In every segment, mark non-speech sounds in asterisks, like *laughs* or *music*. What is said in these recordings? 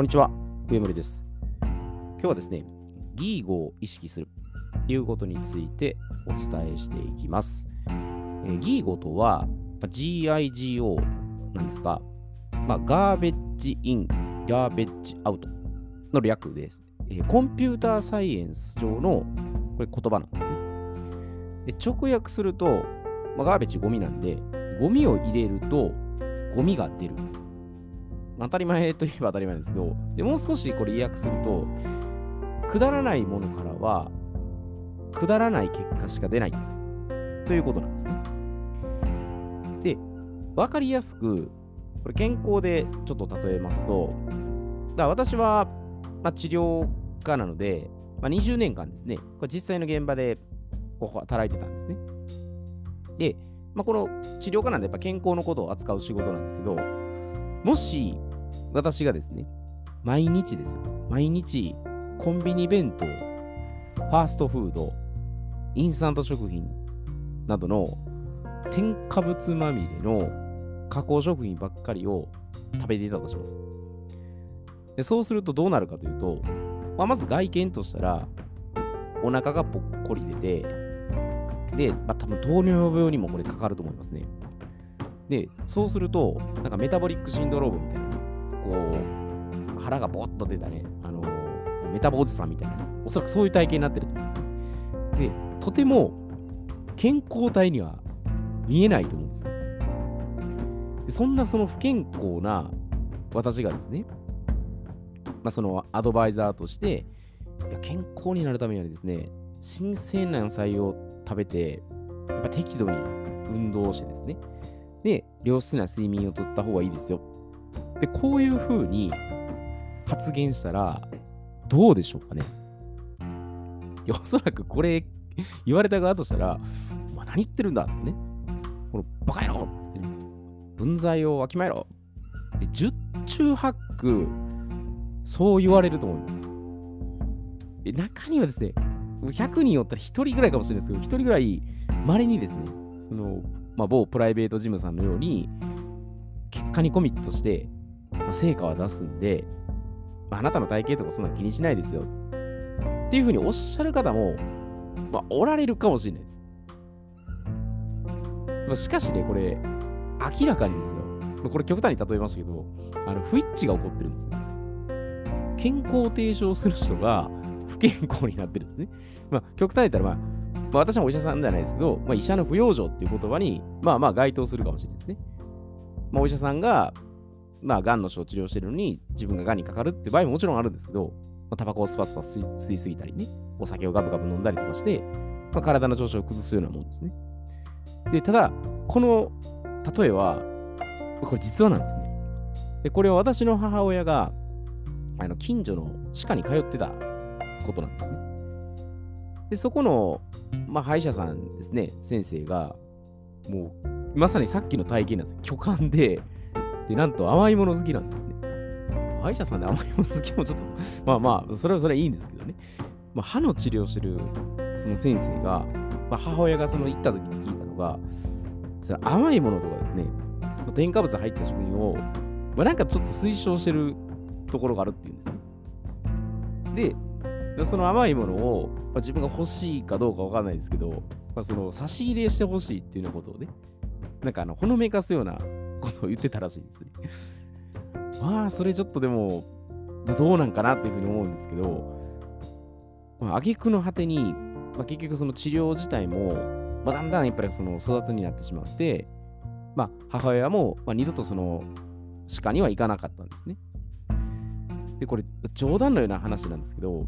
こんにちは、上森です。今日はですね、ギーゴを意識するということについてお伝えしていきます。えーギーゴとは、まあ GIGO なんですが、まあ、ガーベッジイン、ガーベッジアウトの略です。えーコンピューターサイエンス上のこれ言葉なんですね。で直訳すると、まあ、ガーベッジゴミなんで、ゴミを入れるとゴミが出る。当たり前といえば当たり前ですけど、でもう少しこれ意訳すると、くだらないものからは、くだらない結果しか出ないということなんですね。で、わかりやすく、これ健康でちょっと例えますと、だから私は、まあ、治療家なので、まあ、20年間ですね、これ実際の現場で働いてたんですね。で、まあ、この治療家なんでやっぱ健康のことを扱う仕事なんですけど、もし私がですね、毎日ですよ、毎日コンビニ弁当、ファーストフード、インスタント食品などの添加物まみれの加工食品ばっかりを食べていたとします。でそうするとどうなるかというと、まあ、まず外見としたら、お腹がぽっこり出て、で、まあ、多分糖尿病にもこれかかると思いますね。で、そうすると、なんかメタボリックシンドロームみたいな、こう、腹がぼっと出たね、あのメタボおじさんみたいな、おそらくそういう体型になってると思うんですね。で、とても健康体には見えないと思うんですね。でそんなその不健康な私がですね、まあ、そのアドバイザーとして、いや健康になるためにはですね、新鮮な野菜を食べて、やっぱ適度に運動してですね、で、良質な睡眠をとった方がいいですよ。で、こういうふうに発言したら、どうでしょうかね。いや、おそらくこれ言われた側としたら、お前何言ってるんだってね。このバカ野郎ってね、分際をわきまえろ。で、十中八九、そう言われると思うんです。で、中にはですね、100人おったら1人ぐらいかもしれないですけど、1人ぐらい、稀にですね、その、まあ、某プライベートジムさんのように、結果にコミットして、まあ、成果は出すんで、まあ、なたの体型とかそんな気にしないですよ。っていうふうにおっしゃる方も、まあ、おられるかもしれないです。まあしかしね、これ、明らかにですよ。まこれ極端に例えましたけど、あの、不一致が起こってるんですね。健康を提唱する人が不健康になってるんですね。まあ、極端に言ったら、まあ、まあ、私はお医者さんじゃないですけど、まあ、医者の不養生っていう言葉に、まあまあ該当するかもしれないですね。まあ、お医者さんが、まあ、癌の人を治療しているのに、自分が癌にかかるっていう場合ももちろんあるんですけど、まあ、タバコをスパスパ吸い吸いすぎたりね、お酒をガブガブ飲んだりとかして、まあ、体の調子を崩すようなもんですね。で、ただ、この例えは、これ実話なんですね。で、これは私の母親が、あの近所の歯科に通ってたことなんですね。で、そこの、まあ、歯医者さんですね、先生が、もう、まさにさっきの体験なんです。巨漢で、で、なんと甘いもの好きなんですね。歯医者さんで甘いもの好きもちょっと、まあまあ、それはそれはいいんですけどね。まあ、歯の治療してるその先生が、まあ、母親がその行った時に聞いたのが、その甘いものとかですね、添加物入った食品を、まあ、なんかちょっと推奨してるところがあるっていうんですね。で、その甘いものを、まあ、自分が欲しいかどうかわかんないですけど、まあ、その差し入れしてほしいっていうようなことをね、なんかあの、ほのめかすような *laughs* ことを言ってたらしいんですね。*laughs* まあ、それちょっとでも、どうなんかなっていうふうに思うんですけど、まあ、挙句の果てに、まあ、結局その治療自体も、まあ、だんだんやっぱりその育つになってしまって、まあ、母親も、まあ、二度とその歯科には行かなかったんですね。で、これ、冗談のような話なんですけど、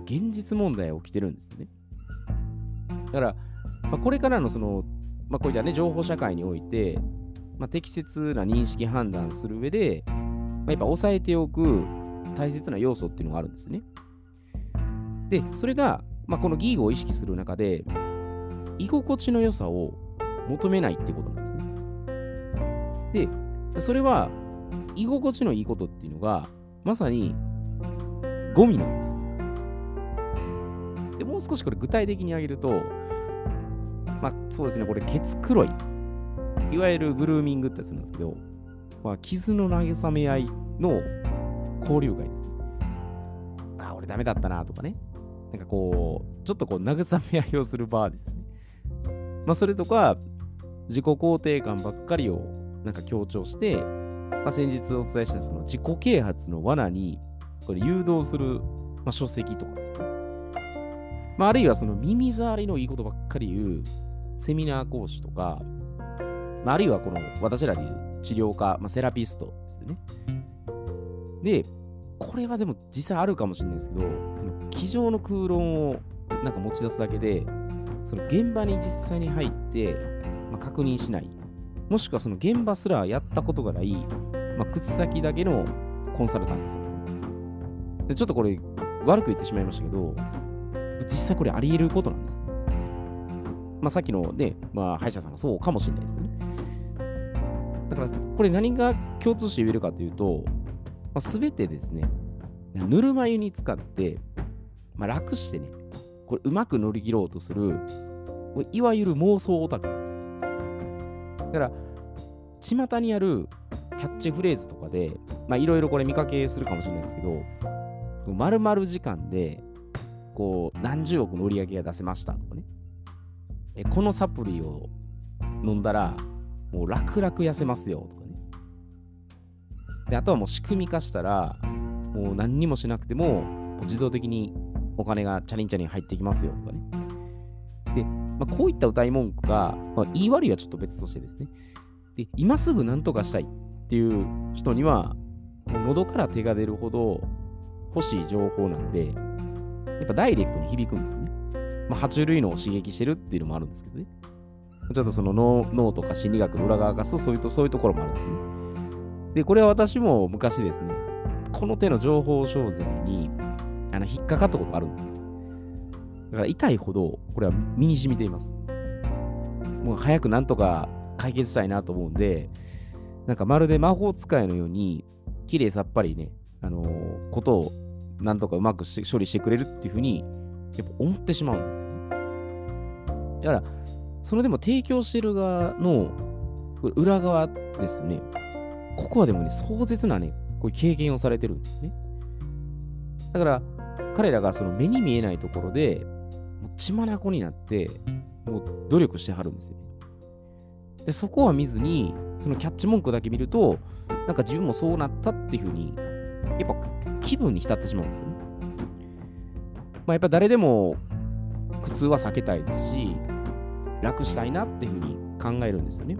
現実問題起きてるんですね。だから、まあ、これからのその、まあ、こういったね、情報社会において、まあ、適切な認識判断する上で、まあ、やっぱ抑えておく大切な要素っていうのがあるんですね。で、それが、まあ、このギーゴを意識する中で、居心地の良さを求めないってことなんですね。で、それは、居心地のいいことっていうのが、まさにゴミなんです。で、もう少しこれ具体的に挙げると、まあそうですね、これ、ケツ黒い。いわゆるグルーミングってやつなんですけど、まあ、傷の慰め合いの交流会ですね。あ、俺ダメだったなとかね。なんかこう、ちょっとこう慰め合いをする場ですね。まあそれとか、自己肯定感ばっかりをなんか強調して、まあ、先日お伝えしたその自己啓発の罠にこれ誘導する、まあ、書籍とかですね。まあ、あるいはその耳障りのいいことばっかり言うセミナー講師とか、まあ、あるいはこの私らでいう治療家、まあ、セラピストですね。で、これはでも実際あるかもしれないですけど、その机上の空論をなんか持ち出すだけで、その現場に実際に入って、まあ、確認しない。もしくはその現場すらやったことがない、まあ、口先だけのコンサルタントですよ。で、ちょっとこれ悪く言ってしまいましたけど、実際これあり得ることなんです。まあ、さっきのね、まあ、歯医者さんがそうかもしれないですね。だから、これ何が共通して言えるかというと、まあ、全てですね、ぬるま湯に使って、まあ、楽してね、これうまく乗り切ろうとする、いわゆる妄想オタクなんです。だから、巷にあるキャッチフレーズとかで、まあいろいろこれ見かけするかもしれないですけど、丸々時間で、こう、何十億の売り上げが出せましたとかね。えこのサプリを飲んだら、もう楽々痩せますよとかね。で、あとはもう仕組み化したら、もう何にもしなくても、自動的にお金がチャリンチャリン入ってきますよとかね。で、まあ、こういった歌い文句が、まあ、言い悪いはちょっと別としてですね。で、今すぐ何とかしたいっていう人には、喉から手が出るほど欲しい情報なんで、やっぱダイレクトに響くんですね。まあ、爬虫類脳を刺激してるっていうのもあるんですけどね。ちょっとその脳脳とか心理学の裏側がそういうとそういうところもあるんですね。で、これは私も昔ですね、この手の情報商材にあの引っかかったことがあるんですね。だから痛いほど、これは身に染みています。もう早くなんとか解決したいなと思うんで、なんかまるで魔法使いのように、綺麗さっぱりね、あのー、ことをなんとかうまく処理してくれるっていうふうに、やっぱ思ってしまうんですよ、ね。だから、そのでも提供してる側の裏側ですよね。ここはでもね、壮絶なね、こういう経験をされてるんですね。だから、彼らがその目に見えないところで、もう血眼になって、もう努力してはるんですよ。で、そこは見ずに、そのキャッチ文句だけ見ると、なんか自分もそうなったっていうふうに、やっぱ気分に浸ってしまうんですよね。まあ、やっぱ誰でも苦痛は避けたいですし、楽したいなっていうふうに考えるんですよね。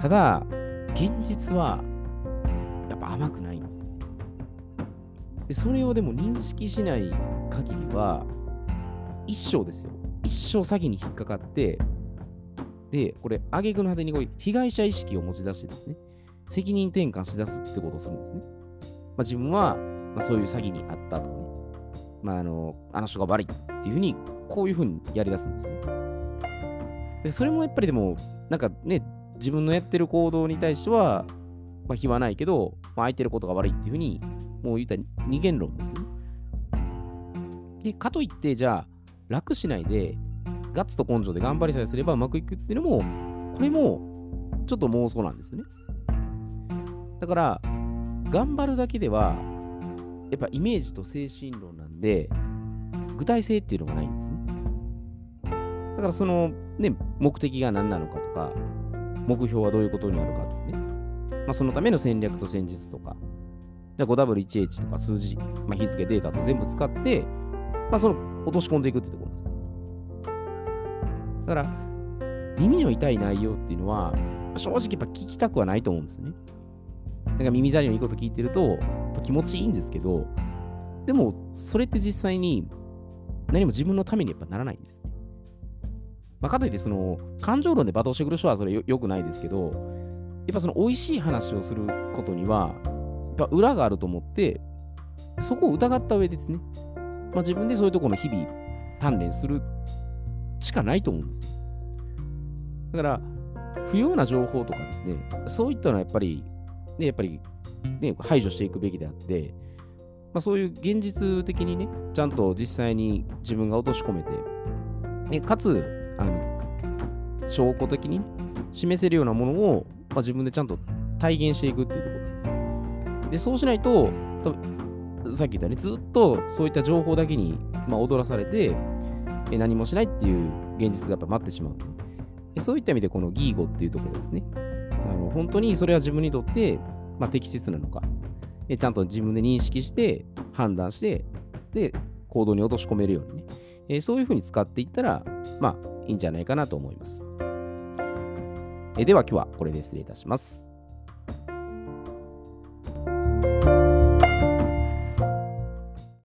ただ、現実はやっぱ甘くないんです。で、それをでも認識しない限りは、一生ですよ。一生詐欺に引っかかって、で、これ、挙句の果てにこう被害者意識を持ち出してですね、責任転換しだすってことをするんですね。まあ、自分は、まあ、そういう詐欺にあったとかね、まあ、あの、あの人が悪いっていうふうに、こういうふうにやりだすんですね。で、それもやっぱりでも、なんかね、自分のやってる行動に対しては、まあ、非はないけど、まあ、空いてることが悪いっていうふうに、もう言ったら二元論ですね。で、かといって、じゃあ、楽しないで、ガッツと根性で頑張りさえすればうまくいくっていうのも、これもちょっと妄想なんですね。だから、頑張るだけでは、やっぱイメージと精神論なんで、具体性っていうのがないんですね。だからその、ね、目的が何なのかとか、目標はどういうことになるかとかね。まあ、そのための戦略と戦術とか、じゃ 5W1H とか数字、まあ、日付データと全部使って、まあ、その落とし込んでいくってところですね。だから、耳の痛い内容っていうのは、正直やっぱ聞きたくはないと思うんですね。なんか耳障りのいいこと聞いてると、気持ちいいんですけど、でも、それって実際に何も自分のためにやっぱならないんですね。まあ、かといって、その、感情論で罵倒してくる人はそれよよくないですけど、やっぱその美味しい話をすることには、やっぱ裏があると思って、そこを疑った上でですね、まあ、自分でそういうところの日々鍛錬するしかないと思うんですね。だから、不要な情報とかですね、そういったのはやっぱり、ね、やっぱり、ね、排除していくべきであって、まあ、そういう現実的にね、ちゃんと実際に自分が落とし込めて、ね、かつ、あの、証拠的に示せるようなものを、まあ、自分でちゃんと体現していくっていうところですね。で、そうしないと、さっき言ったね、ずっとそういった情報だけに、まあ、踊らされて、何もしないっていう現実がやっぱ待ってしまう。そういった意味で、このギーゴっていうところですね。あの本当にそれは自分にとって、まあ、適切なのか、ちゃんと自分で認識して、判断して、で、行動に落とし込めるようにね、えそういうふうに使っていったら、まあ、いいんじゃないかなと思います。えでは今日はこれで失礼いたします。